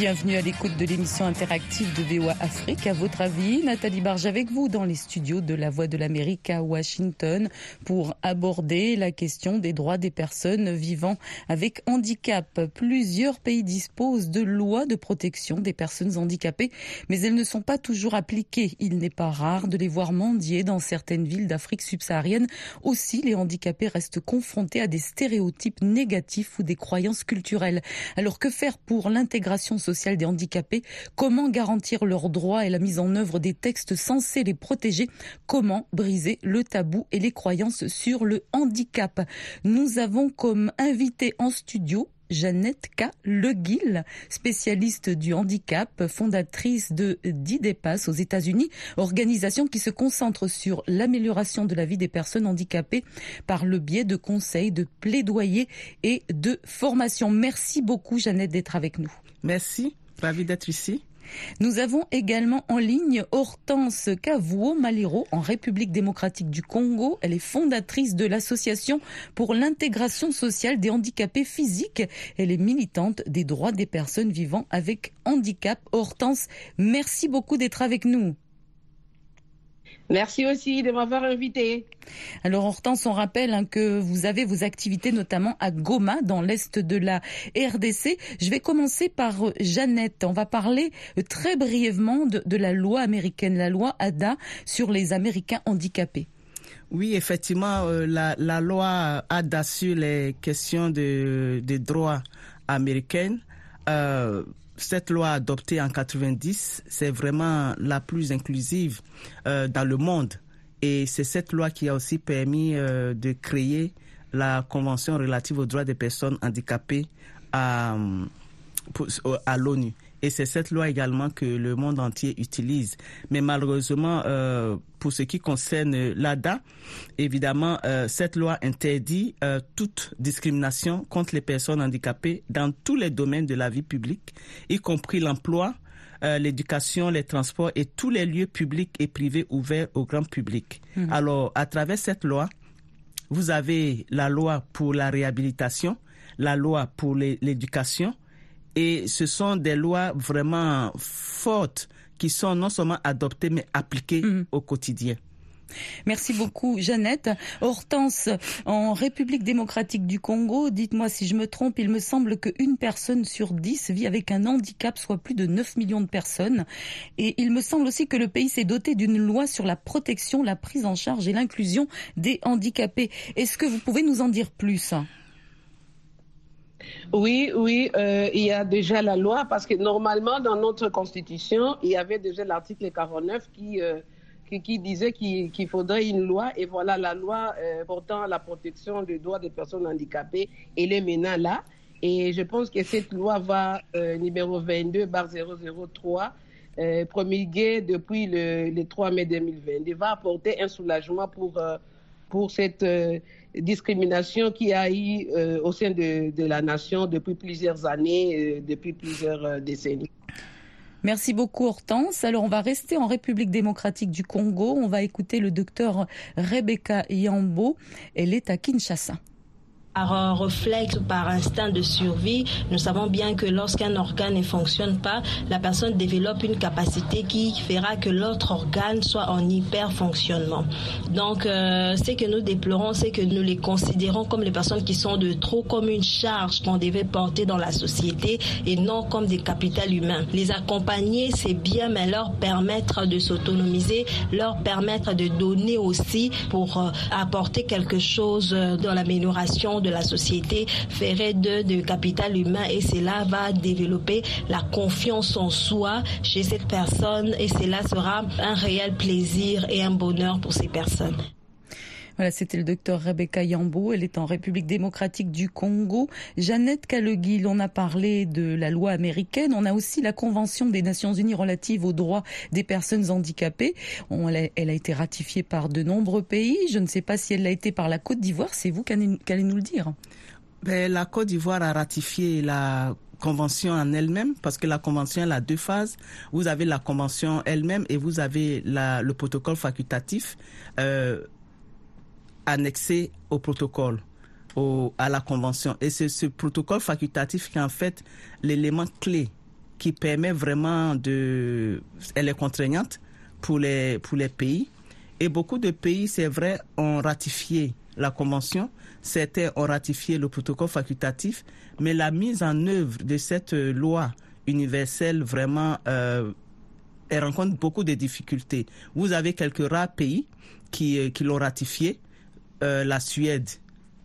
Bienvenue à l'écoute de l'émission interactive de VOA Afrique. À votre avis, Nathalie Barge avec vous dans les studios de la Voix de l'Amérique à Washington pour aborder la question des droits des personnes vivant avec handicap. Plusieurs pays disposent de lois de protection des personnes handicapées, mais elles ne sont pas toujours appliquées. Il n'est pas rare de les voir mendier dans certaines villes d'Afrique subsaharienne. Aussi, les handicapés restent confrontés à des stéréotypes négatifs ou des croyances culturelles. Alors que faire pour l'intégration sociale des handicapés, comment garantir leurs droits et la mise en œuvre des textes censés les protéger, comment briser le tabou et les croyances sur le handicap? Nous avons comme invité en studio Jeannette K. Leguil, spécialiste du handicap, fondatrice de DIDEPAS aux États-Unis, organisation qui se concentre sur l'amélioration de la vie des personnes handicapées par le biais de conseils, de plaidoyer et de formation. Merci beaucoup, Jeannette, d'être avec nous. Merci, ravi d'être ici. Nous avons également en ligne Hortense Kavuo Maliro en République démocratique du Congo. Elle est fondatrice de l'association pour l'intégration sociale des handicapés physiques. Elle est militante des droits des personnes vivant avec handicap. Hortense, merci beaucoup d'être avec nous. Merci aussi de m'avoir invité. Alors Hortense, on rappelle hein, que vous avez vos activités notamment à Goma, dans l'est de la RDC. Je vais commencer par euh, Jeannette. On va parler euh, très brièvement de, de la loi américaine, la loi ADA sur les Américains handicapés. Oui, effectivement, euh, la, la, loi ADA sur les questions de, de droits américains euh, cette loi adoptée en 90, c'est vraiment la plus inclusive euh, dans le monde. Et c'est cette loi qui a aussi permis euh, de créer la Convention relative aux droits des personnes handicapées à, à l'ONU. Et c'est cette loi également que le monde entier utilise. Mais malheureusement, euh, pour ce qui concerne l'ADA, évidemment, euh, cette loi interdit euh, toute discrimination contre les personnes handicapées dans tous les domaines de la vie publique, y compris l'emploi, euh, l'éducation, les transports et tous les lieux publics et privés ouverts au grand public. Mmh. Alors, à travers cette loi, vous avez la loi pour la réhabilitation, la loi pour l'éducation, et ce sont des lois vraiment fortes qui sont non seulement adoptées mais appliquées mmh. au quotidien. Merci beaucoup, Jeannette. Hortense, en République démocratique du Congo, dites-moi si je me trompe, il me semble qu'une personne sur dix vit avec un handicap, soit plus de 9 millions de personnes. Et il me semble aussi que le pays s'est doté d'une loi sur la protection, la prise en charge et l'inclusion des handicapés. Est-ce que vous pouvez nous en dire plus? Oui, oui, euh, il y a déjà la loi parce que normalement dans notre constitution, il y avait déjà l'article 49 qui, euh, qui, qui, disait qu'il qu faudrait une loi et voilà la loi euh, portant la protection des droits des personnes handicapées, elle est maintenant là et je pense que cette loi va euh, numéro 22 bar 003 euh, promulguée depuis le, le 3 mai 2020 va apporter un soulagement pour pour cette discrimination qui a eu euh, au sein de, la nation depuis plusieurs années, euh, depuis plusieurs euh, décennies. Merci beaucoup Hortense. Alors on va rester en République démocratique du Congo. On va écouter le docteur Rebecca Yambo. Elle est à Kinshasa. Par réflexe ou par instinct de survie, nous savons bien que lorsqu'un organe ne fonctionne pas, la personne développe une capacité qui fera que l'autre organe soit en hyper fonctionnement. Donc, euh, ce que nous déplorons, c'est que nous les considérons comme les personnes qui sont de trop comme une charge qu'on devait porter dans la société et non comme des capitales humains. Les accompagner, c'est bien, mais leur permettre de s'autonomiser, leur permettre de donner aussi pour euh, apporter quelque chose dans l'amélioration de la société ferait de, de capital humain et cela va développer la confiance en soi chez cette personne et cela sera un réel plaisir et un bonheur pour ces personnes. Voilà, c'était le docteur Rebecca Yambo. Elle est en République démocratique du Congo. Jeannette Caleguil, on a parlé de la loi américaine. On a aussi la Convention des Nations Unies relative aux droits des personnes handicapées. Elle a été ratifiée par de nombreux pays. Je ne sais pas si elle l'a été par la Côte d'Ivoire. C'est vous qui allez nous le dire. Ben, la Côte d'Ivoire a ratifié la convention en elle-même, parce que la convention elle a deux phases. Vous avez la convention elle-même et vous avez le protocole facultatif euh, annexé au protocole. Au, à la convention. Et c'est ce protocole facultatif qui est en fait l'élément clé qui permet vraiment de... Elle est contraignante pour les, pour les pays. Et beaucoup de pays, c'est vrai, ont ratifié la convention, certains ont ratifié le protocole facultatif, mais la mise en œuvre de cette loi universelle vraiment euh, elle rencontre beaucoup de difficultés. Vous avez quelques rares pays qui, euh, qui l'ont ratifié. Euh, la Suède,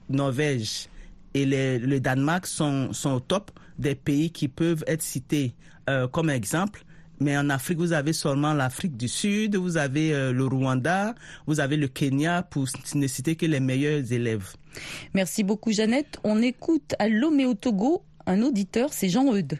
Norvège et le Danemark sont, au top des pays qui peuvent être cités euh, comme exemple. Mais en Afrique, vous avez seulement l'Afrique du Sud, vous avez euh, le Rwanda, vous avez le Kenya, pour ne citer que les meilleurs élèves. Merci beaucoup, Jeannette. On écoute à Lomé au Togo un auditeur, c'est Jean Eudes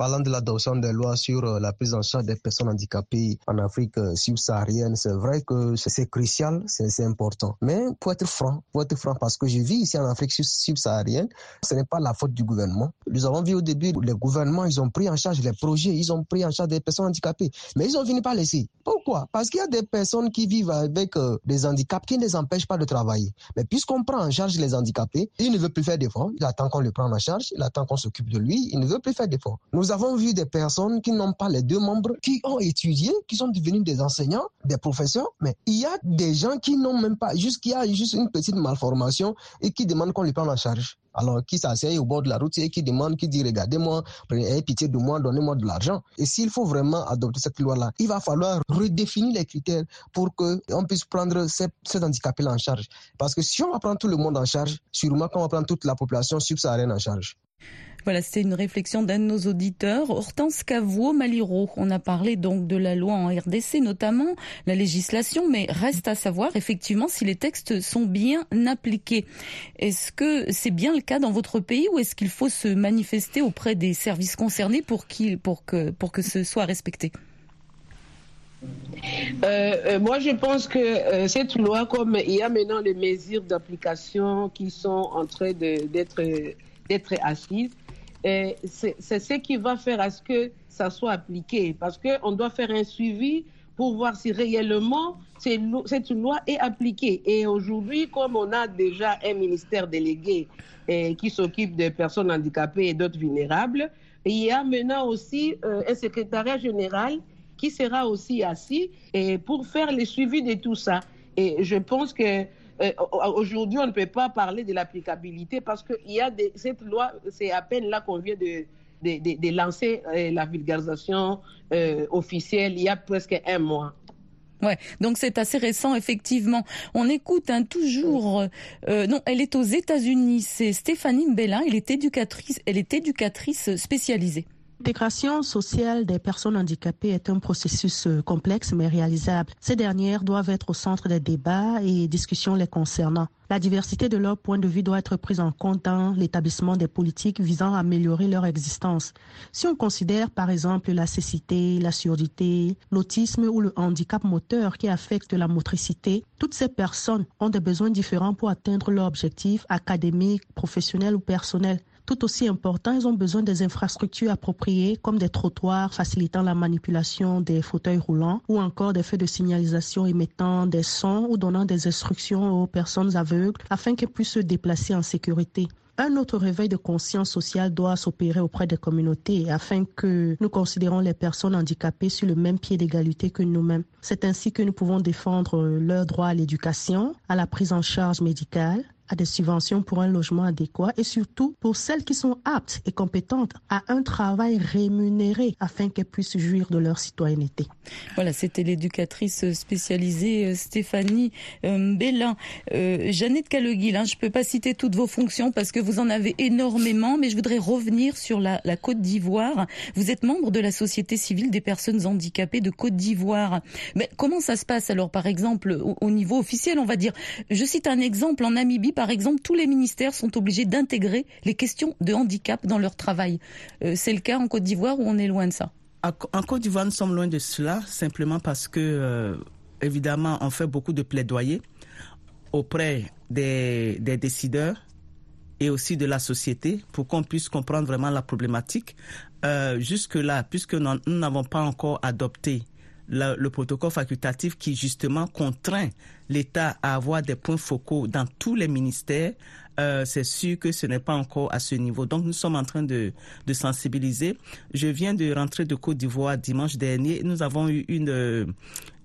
parlant de l'adoption des lois sur euh, la prise en charge des personnes handicapées en Afrique euh, subsaharienne, c'est vrai que c'est crucial, c'est important. Mais pour être franc, pour être franc, parce que je vis ici en Afrique subsaharienne, ce n'est pas la faute du gouvernement. Nous avons vu au début, les gouvernements, ils ont pris en charge les projets, ils ont pris en charge des personnes handicapées, mais ils ont fini par laisser. Pourquoi? Parce qu'il y a des personnes qui vivent avec euh, des handicaps qui ne les empêchent pas de travailler. Mais puisqu'on prend en charge les handicapés, il ne veut plus faire d'efforts, il attend qu'on le prenne en charge, il attend qu'on s'occupe de lui, il ne veut plus faire d'efforts. Nous nous avons vu des personnes qui n'ont pas les deux membres, qui ont étudié, qui sont devenus des enseignants, des professeurs, mais il y a des gens qui n'ont même pas, juste qu'il y a juste une petite malformation et qui demandent qu'on les prenne en charge. Alors, qui s'asseye au bord de la route et qui demande, qui dit, regardez-moi, ayez pitié de moi, donnez-moi de l'argent. Et s'il faut vraiment adopter cette loi-là, il va falloir redéfinir les critères pour qu'on puisse prendre ces, ces handicapés-là en charge. Parce que si on va prendre tout le monde en charge, sûrement qu'on va prendre toute la population subsaharienne en charge. Voilà, c'était une réflexion d'un de nos auditeurs. Hortense Cavouot Maliro, on a parlé donc de la loi en RDC notamment, la législation, mais reste à savoir effectivement si les textes sont bien appliqués. Est-ce que c'est bien le cas dans votre pays ou est-ce qu'il faut se manifester auprès des services concernés pour, que, ce soit respecté? Euh, euh, moi, je pense que euh, cette loi, comme il y a maintenant les mesures d'application qui sont en train d'être d'être assises, c'est ce qui va faire à ce que ça soit appliqué, parce qu'on doit faire un suivi pour voir si réellement cette loi est appliquée. Et aujourd'hui, comme on a déjà un ministère délégué eh, qui s'occupe des personnes handicapées et d'autres vulnérables, il y a maintenant aussi euh, un secrétariat général qui sera aussi assis et pour faire le suivi de tout ça. Et je pense que euh, aujourd'hui, on ne peut pas parler de l'applicabilité parce que y a des, cette loi, c'est à peine là qu'on vient de, lancer euh, la vulgarisation euh, officielle il y a presque un mois. Ouais, donc c'est assez récent effectivement. On écoute un toujours. non, elle est aux États-Unis. C'est Stéphanie Mbellin. Elle est éducatrice. Elle est éducatrice spécialisée. L'intégration sociale des personnes handicapées est un processus euh, complexe mais réalisable. Ces dernières doivent être au centre des débats et discussions les concernant. La diversité de leurs points de vue doit être prise en compte dans l'établissement des politiques visant à améliorer leur existence. Si on considère par exemple la cécité, la surdité, l'autisme ou le handicap moteur qui affecte la motricité, toutes ces personnes ont des besoins différents pour atteindre leur objectif académique, professionnel ou personnel tout aussi important, ils ont besoin des infrastructures appropriées comme des trottoirs facilitant la manipulation des fauteuils roulants ou encore des feux de signalisation émettant des sons ou donnant des instructions aux personnes aveugles afin qu'elles puissent se déplacer en sécurité. Un autre réveil de conscience sociale doit s'opérer auprès des communautés afin que nous considérons les personnes handicapées sur le même pied d'égalité que nous-mêmes. C'est ainsi que nous pouvons défendre leur droit à l'éducation, à la prise en charge médicale, à des subventions pour un logement adéquat et surtout pour celles qui sont aptes et compétentes à un travail rémunéré afin qu'elles puissent jouir de leur citoyenneté. Voilà, c'était l'éducatrice spécialisée euh, Stéphanie euh, Bellin. Euh, Jeannette hein, je ne peux pas citer toutes vos fonctions parce que vous en avez énormément, mais je voudrais revenir sur la, la Côte d'Ivoire. Vous êtes membre de la Société civile des personnes handicapées de Côte d'Ivoire. Mais comment ça se passe alors, par exemple, au, au niveau officiel, on va dire? Je cite un exemple en Namibie, par exemple, tous les ministères sont obligés d'intégrer les questions de handicap dans leur travail. Euh, c'est le cas en Côte d'Ivoire ou on est loin de ça? En Côte d'Ivoire, nous sommes loin de cela, simplement parce que, euh, évidemment, on fait beaucoup de plaidoyer auprès des, décideurs et aussi de la société pour qu'on puisse comprendre vraiment la problématique. Euh, Jusque-là, puisque nous n'avons pas encore adopté le, le, protocole facultatif qui justement contraint l'État à avoir des points focaux dans tous les ministères, euh, c'est sûr que ce n'est pas encore à ce niveau. Donc nous sommes en train de, de sensibiliser. Je viens de rentrer de Côte d'Ivoire dimanche dernier. Nous avons eu une, euh,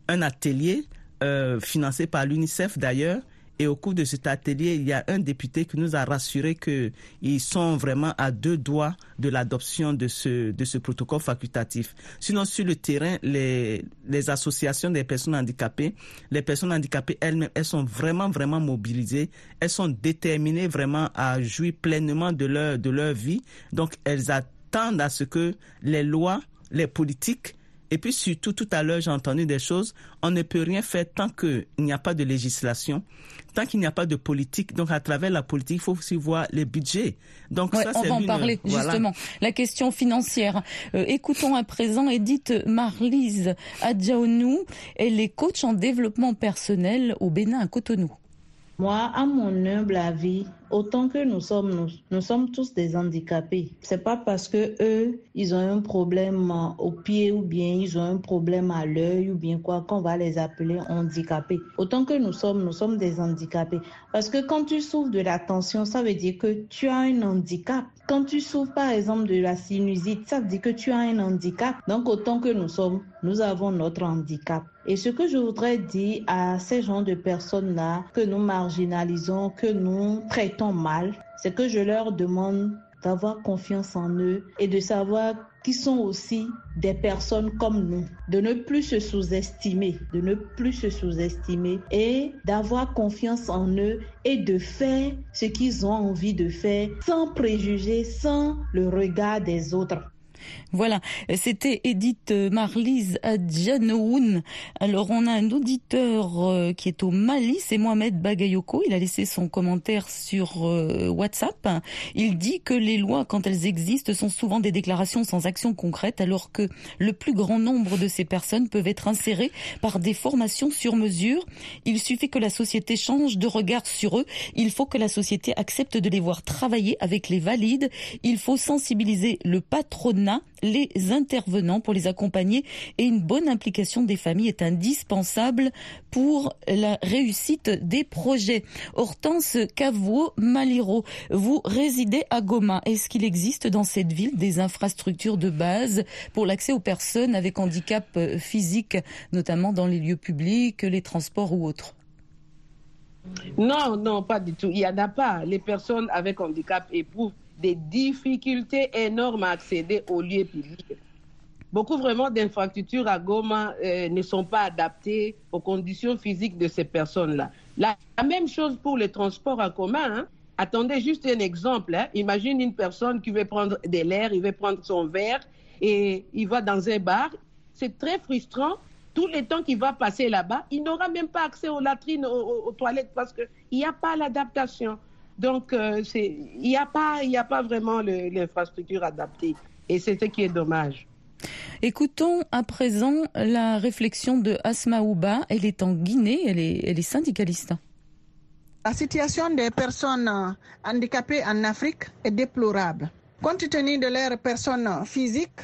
un atelier euh, financé par l'UNICEF d'ailleurs et au cours de cet atelier, il y a un député qui nous a rassuré qu'ils sont vraiment à deux doigts de l'adoption de ce, de ce protocole facultatif. Sinon, sur le terrain, les, les associations des personnes handicapées, les personnes handicapées elles-mêmes, elles sont vraiment, vraiment mobilisées. Elles sont déterminées vraiment à jouir pleinement de leur, de leur vie. Donc, elles attendent à ce que les lois, les politiques et puis surtout, tout à l'heure, j'ai entendu des choses. On ne peut rien faire tant qu'il n'y a pas de législation, tant qu'il n'y a pas de politique. Donc, à travers la politique, il faut aussi voir les budgets. Donc, ouais, ça, on c'est va en parler voilà. justement. La question financière. Euh, écoutons à présent Edith Marlise Adjaonou. Elle est coach en développement personnel au Bénin à Cotonou. Moi, à mon humble avis, autant que nous sommes, nous, sommes tous des handicapés. C'est pas parce que eux, ils ont un problème au pied ou bien ils ont un problème à l'œil ou bien quoi qu'on va les appeler handicapés. Autant que nous sommes, nous sommes des handicapés. Parce que quand tu souffres de la tension, ça veut dire que tu as un handicap. Quand tu souffres par exemple de la sinusite, ça veut dire que tu as un handicap. Donc autant que nous sommes, nous avons notre handicap. Et ce que je voudrais dire à ces gens de personnes-là que nous marginalisons, que nous traitons mal, c'est que je leur demande d'avoir confiance en eux et de savoir qu'ils sont aussi des personnes comme nous, de ne plus se sous-estimer, de ne plus se sous-estimer et d'avoir confiance en eux et de faire ce qu'ils ont envie de faire sans préjugés, sans le regard des autres. Voilà, c'était Edith Marlise Adjanoun. Alors on a un auditeur euh, qui est au Mali, c'est Mohamed Bagayoko. Il a laissé son commentaire sur euh, WhatsApp. Il dit que les lois, quand elles existent, sont souvent des déclarations sans action concrète, alors que le plus grand nombre de ces personnes peuvent être insérées par des formations sur mesure. Il suffit que la société change de regard sur eux. Il faut que la société accepte de les voir travailler avec les valides. Il faut sensibiliser le patronat les intervenants pour les accompagner et une bonne implication des familles est indispensable pour la réussite des projets. Hortense Cavou Maliro, vous résidez à Goma. Est-ce qu'il existe dans cette ville des infrastructures de base pour l'accès aux personnes avec handicap euh, physique, notamment dans les lieux publics, les transports ou autres? Non, non, pas du tout. Il n'y en a pas. Les personnes avec handicap éprouvent des difficultés énormes à accéder aux lieux publics. Beaucoup vraiment d'infrastructures à Goma euh, ne sont pas adaptées aux conditions physiques de ces personnes-là. La, même chose pour les transports en commun. hein. Attendez juste un exemple. hein. Imagine une personne qui veut prendre de l'air, il veut prendre son verre et il va dans un bar. C'est très frustrant. Tout le temps qu'il va passer là-bas, il n'aura même pas accès aux latrines, aux- aux toilettes parce qu'il n'y a pas l'adaptation. Donc, euh, il n'y a, pas- il y a pas vraiment l'infrastructure adaptée. Et c'est ce qui est dommage. Écoutons à présent la réflexion de Asma Ouba. Elle est en Guinée, elle est, elle est syndicaliste. La situation des personnes handicapées en Afrique est déplorable. Compte tenu de leurs personnes physiques,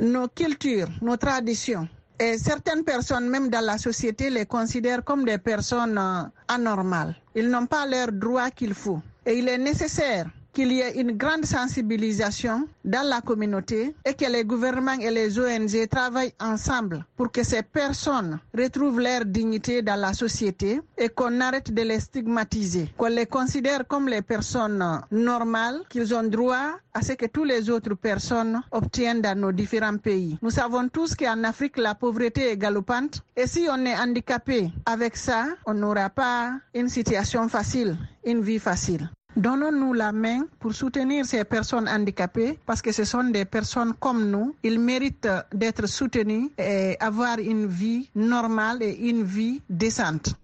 nos cultures, nos traditions, et certaines personnes, même dans la société, les considèrent comme des personnes anormales. Ils n'ont pas leurs droits qu'il faut. Et il est nécessaire qu'il y ait une grande sensibilisation dans la communauté et que les gouvernements et les ONG travaillent ensemble pour que ces personnes retrouvent leur dignité dans la société et qu'on arrête de les stigmatiser, qu'on les considère comme les personnes normales, qu'ils ont droit à ce que toutes les autres personnes obtiennent dans nos différents pays. Nous savons tous qu'en Afrique, la pauvreté est galopante et si on est handicapé avec ça, on n'aura pas une situation facile, une vie facile. Donnons-nous la main pour soutenir ces personnes handicapées parce que ce sont des personnes comme nous. Ils méritent d'être soutenus et avoir une vie normale et une vie décente.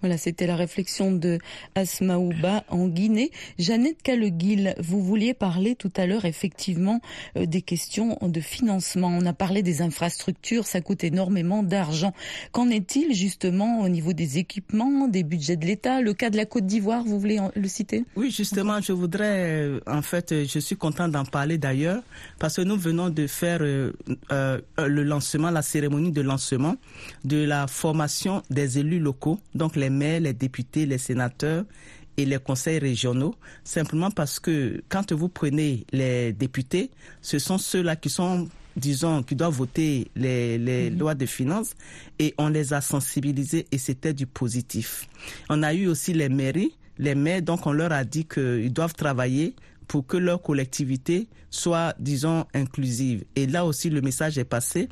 Voilà, c'était la réflexion de Asmaouba en Guinée. Jeannette Caleguil, vous vouliez parler tout à l'heure effectivement euh, des questions de financement. On a parlé des infrastructures, ça coûte énormément d'argent. Qu'en est-il justement au niveau des équipements, des budgets de l'État? Le cas de la Côte d'Ivoire, vous voulez le citer? Oui, justement, je voudrais, euh, en fait, euh, je suis content d'en parler d'ailleurs, parce que nous venons de faire le lancement, la cérémonie de lancement de la formation des élus locaux, donc les maires, les députés, les sénateurs et les conseils régionaux, simplement parce que quand vous prenez les députés, ce sont ceux-là qui sont disons, qui doivent voter les, mhm. lois de finances et on les a sensibilisés et c'était du positif. On a eu aussi les mairies, les maires, donc on leur a dit qu'ils doivent travailler pour que leur collectivité soit, disons, inclusive. Et là aussi, le message est passé.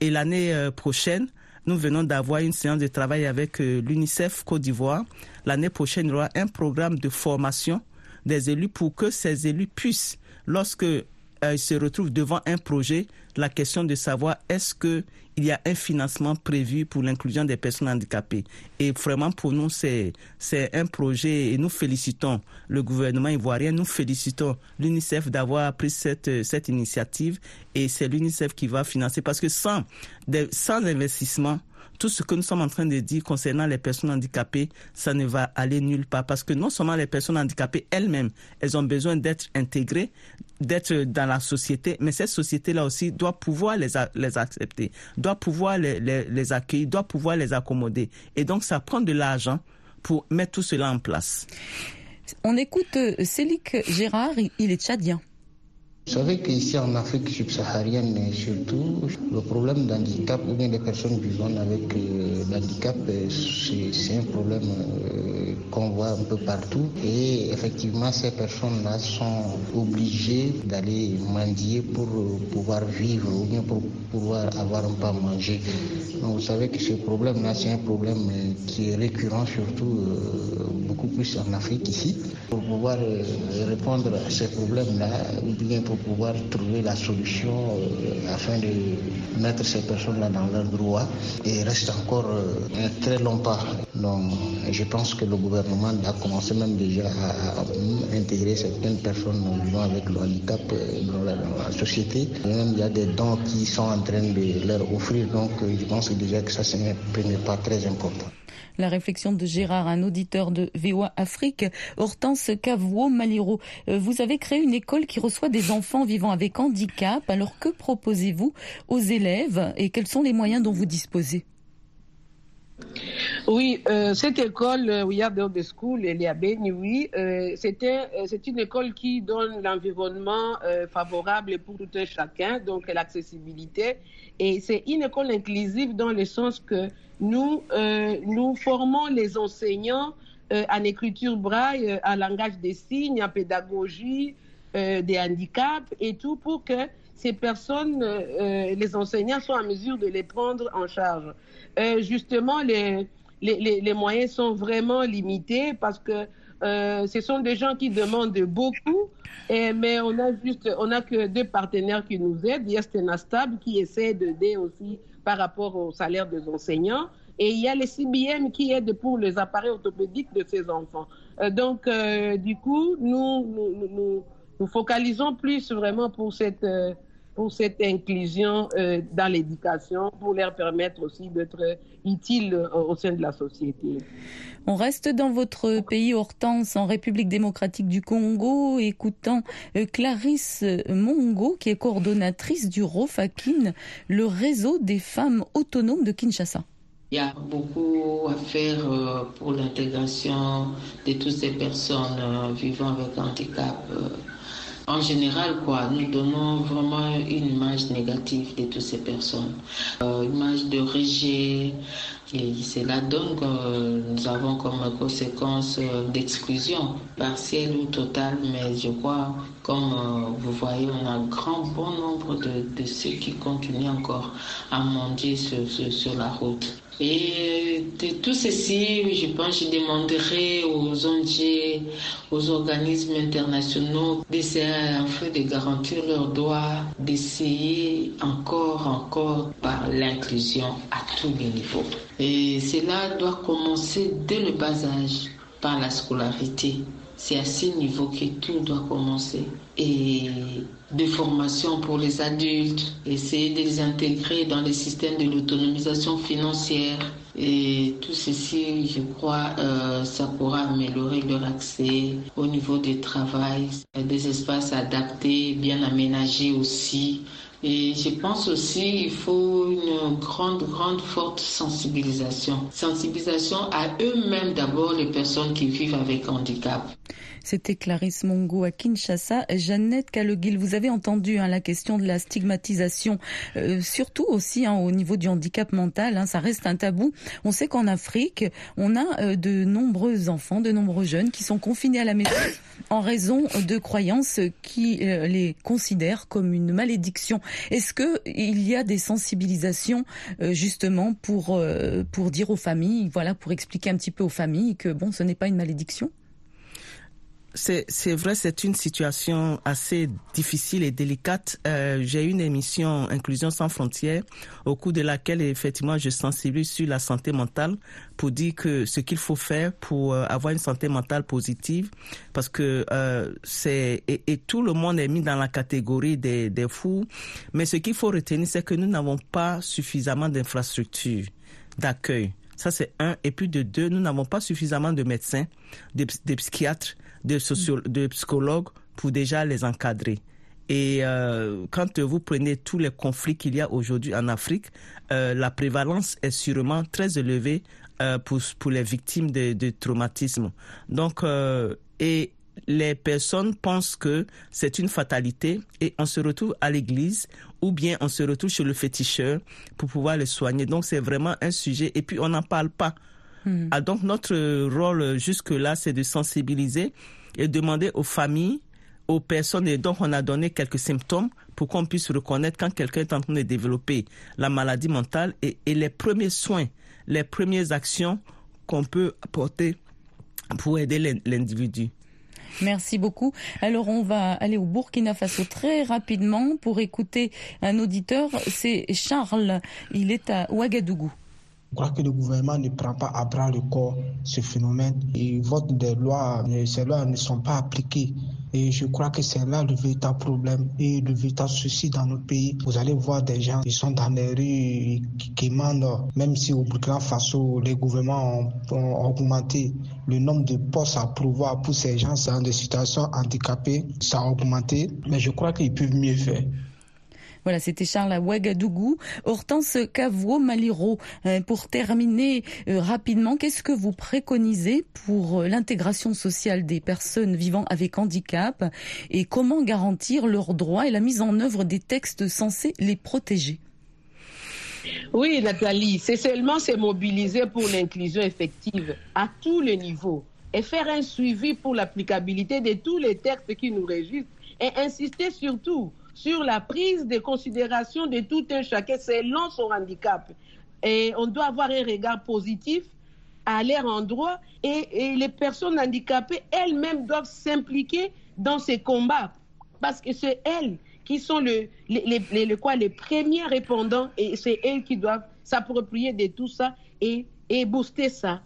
Et l'année euh, prochaine, nous venons d'avoir une séance de travail avec euh, l'UNICEF Côte d'Ivoire. L'année prochaine, il y aura un programme de formation des élus pour que ces élus puissent, lorsque euh, se retrouvent devant un projet, la question de savoir est-ce que il y a un financement prévu pour l'inclusion des personnes handicapées. Et vraiment, pour nous, c'est, c'est un projet et nous félicitons le gouvernement ivoirien, nous félicitons l'UNICEF d'avoir pris cette, cette initiative et c'est l'UNICEF qui va financer parce que sans, sans investissement, tout ce que nous sommes en train de dire concernant les personnes handicapées, ça ne va aller nulle part parce que non seulement les personnes handicapées elles-mêmes, elles ont besoin d'être intégrées, d'être dans la société, mais cette société-là aussi doit pouvoir les, accepter, doit pouvoir les, les, accueillir, doit pouvoir les accommoder. Et donc ça prend de l'argent pour mettre tout cela en place. On écoute euh, Célic Gérard, il est tchadien. Vous savez qu'ici en Afrique subsaharienne, surtout, le problème d'handicap ou bien des personnes vivant avec euh, l'handicap, euh, c'est un problème euh, qu'on voit un peu partout. Et effectivement, ces personnes-là sont obligées d'aller mendier pour pouvoir vivre ou bien pour pouvoir avoir un peu à manger. Donc, vous savez que ce problème-là, c'est un problème qui est récurrent surtout beaucoup plus en Afrique ici. Pour pouvoir répondre à ces problèmes-là, ou bien pour pouvoir trouver la solution euh, afin de mettre ces personnes-là dans leurs droits. Il reste encore euh, un très long pas. Donc, je pense que le gouvernement a commencé même déjà à, intégrer certaines personnes vivant avec le handicap euh, dans la, société. même, il y a des dons qui sont en train de leur offrir. Donc, je pense déjà que ça, c'est un pas très important la réflexion de Gérard, un auditeur de VOA Afrique. Hortense Cavouo Maliro, euh, vous avez créé une école qui reçoit des enfants vivant avec handicap. Alors que proposez-vous aux élèves et quels sont les moyens dont vous disposez? Oui, euh, cette école, euh, We Are the School, elle est à oui, euh, c'est une école qui donne l'environnement favorable pour tout un chacun, donc l'accessibilité. Et c'est une école inclusive dans le sens que nous, nous formons les enseignants en écriture braille, en langage des signes, en pédagogie des handicaps et tout pour que ces personnes, les enseignants soient en mesure de les prendre en charge. justement, les, les, les, moyens sont vraiment limités parce que euh, ce sont des gens qui demandent beaucoup, et, mais on a juste, on a que deux partenaires qui nous aident. Il y a Stenastab qui essaie d'aider aussi par rapport au salaire des enseignants. Et il y a les CBM qui aident pour les appareils orthopédiques de ces enfants. Euh, donc, euh, du coup, nous nous, nous, nous, focalisons plus vraiment pour cette, euh, pour cette inclusion euh, dans l'éducation, pour leur permettre aussi d'être utiles euh, au sein de la société. On reste dans votre pays, Hortense, en République démocratique du Congo, écoutant euh, Clarisse Mongo, qui est coordonnatrice du ROFAKIN, le réseau des femmes autonomes de Kinshasa. Il y a beaucoup à faire pour l'intégration de toutes ces personnes vivant avec handicap en général, quoi, nous donnons vraiment une image négative de toutes ces personnes. Euh, image de rejet, et cela donne que nous avons comme conséquence euh, d'exclusion partielle ou totale, mais je crois, comme euh, vous voyez, on a un grand bon nombre de, de ceux qui continuent encore à mendier sur, sur la route. Et de tout ceci, je pense je demanderai aux ONG, aux organismes internationaux d'essayer de garantir leurs droits, d'essayer encore encore par l'inclusion à tous les niveaux. Et cela doit commencer dès le bas âge par la scolarité. C'est à ce niveau que tout doit commencer. Et de formation pour les adultes, essayer de les intégrer dans les systèmes de l'autonomisation financière. Et tout ceci, je crois, euh, ça pourra améliorer leur accès au niveau du travail, des espaces adaptés, bien aménagés aussi. Et je pense aussi qu'il faut une grande, grande, forte sensibilisation. Sensibilisation à eux-mêmes d'abord, les personnes qui vivent avec handicap. C'était Clarisse Mongo à Kinshasa. Jeannette Caloguil, vous avez entendu hein, la question de la stigmatisation, euh, surtout aussi hein, au niveau du handicap mental. Hein, ça reste un tabou. On sait qu'en Afrique, on a euh, de nombreux enfants, de nombreux jeunes qui sont confinés à la maison en raison de croyances qui euh, les considèrent comme une malédiction. Est-ce que il y a des sensibilisations justement pour pour dire aux familles, voilà, pour expliquer un petit peu aux familles que bon, ce n'est pas une malédiction? C'est vrai, c'est une situation assez difficile et délicate. Euh, J'ai une émission Inclusion sans frontières au cours de laquelle effectivement je sensibilise sur la santé mentale pour dire que ce qu'il faut faire pour euh, avoir une santé mentale positive, parce que euh, c'est et, tout le monde est mis dans la catégorie des fous. Mais ce qu'il faut retenir, c'est que nous n'avons pas suffisamment d'infrastructures d'accueil. Ça, c'est un. Et puis de deux, nous n'avons pas suffisamment de médecins, de, psychiatres, de, socio psychologues pour déjà les encadrer. Et euh, quand vous prenez tous les conflits qu'il y a aujourd'hui en Afrique, euh, la prévalence est sûrement très élevée euh, pour, pour les victimes de, de traumatisme. Donc, et les personnes pensent que c'est une fatalité et on se retrouve à l'église ou bien on se retrouve chez le féticheur pour pouvoir les soigner. Donc c'est vraiment un sujet et puis on n'en parle pas. Mm. Ah, donc notre rôle jusque-là, c'est de sensibiliser et demander aux familles, aux personnes, et donc on a donné quelques symptômes pour qu'on puisse reconnaître quand quelqu'un est en train de développer la maladie mentale et, et les premiers soins, les premières actions qu'on peut apporter pour aider l'individu. Merci beaucoup. Alors on va aller au Burkina Faso très rapidement pour écouter un auditeur. C'est Charles. Il est à Ouagadougou. Je crois que le gouvernement ne prend pas à bras le corps ce phénomène et vote des lois, ces lois ne sont pas appliquées. Et je crois que c'est là le véritable problème et le véritable souci dans notre pays. Vous allez voir des gens qui sont dans les rues, qui, qui demandent, même si au Burkina Faso, les gouvernements ont, ont augmenté le nombre de postes à pouvoir pour ces gens dans des situations handicapées, ça a augmenté. Mais je crois qu'ils peuvent mieux faire. Voilà, c'était Charles à Ouagadougou. Hortense Cavou Maliro, pour terminer euh, rapidement, qu'est-ce que vous préconisez pour euh, l'intégration sociale des personnes vivant avec handicap et comment garantir leurs droits et la mise en œuvre des textes censés les protéger? Oui, Nathalie, c'est seulement se mobiliser pour l'inclusion effective à tous les niveaux et faire un suivi pour l'applicabilité de tous les textes qui nous régissent et insister surtout sur la prise de considération de tout un chacun selon son handicap. Et on doit avoir un regard positif à leur endroit et, les personnes handicapées elles-mêmes doivent s'impliquer dans ces combats parce que c'est elles qui sont le, les, les, les, quoi, les premiers répondants et c'est elles qui doivent s'approprier de tout ça et, et booster ça.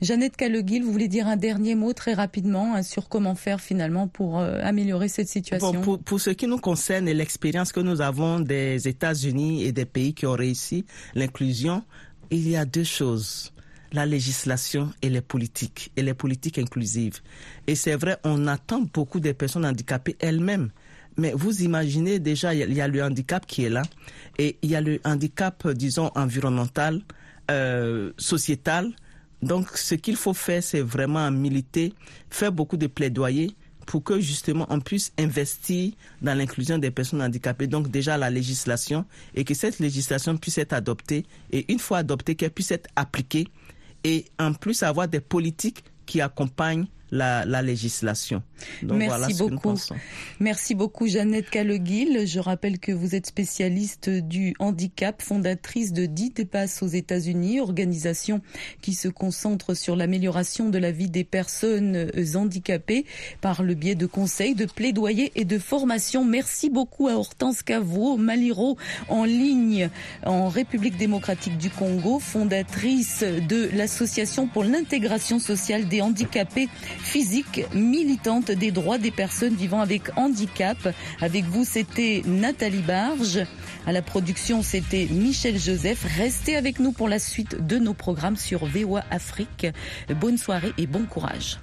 Jeannette Caleguil, vous voulez dire un dernier mot très rapidement hein, sur comment faire finalement pour euh, améliorer cette situation? Pour, ce qui nous concerne et l'expérience que nous avons des États-Unis et des pays qui ont réussi l'inclusion, il y a deux choses la législation et les politiques, et les politiques inclusives. Et c'est vrai, on attend beaucoup des personnes handicapées elles-mêmes. Mais vous imaginez déjà, il y a le handicap qui est là, et il y a le handicap, disons, environnemental, euh, sociétal, donc, ce qu'il faut faire, c'est vraiment militer, faire beaucoup de plaidoyer pour que justement on puisse investir dans l'inclusion des personnes handicapées, donc déjà la législation, et que cette législation puisse être adoptée, et une fois adoptée, qu'elle puisse être appliquée, et en plus avoir des politiques qui accompagnent la, la législation. Donc, Merci beaucoup. Merci beaucoup Jeannette Caleguil. Je rappelle que vous êtes spécialiste du handicap, fondatrice de DITEPAS aux États-Unis, organisation qui se concentre sur l'amélioration de la vie des personnes handicapées par le biais de conseils, de plaidoyer et de formation. Merci beaucoup à Hortense Cavou, Maliro, en ligne en République démocratique du Congo, fondatrice de l'Association pour l'intégration sociale des handicapés physiques, militante des droits des personnes vivant avec handicap. Avec vous, c'était Nathalie Barge. À la production, c'était Michel Joseph. Restez avec nous pour la suite de nos programmes sur VOA Afrique. Bonne soirée et bon courage.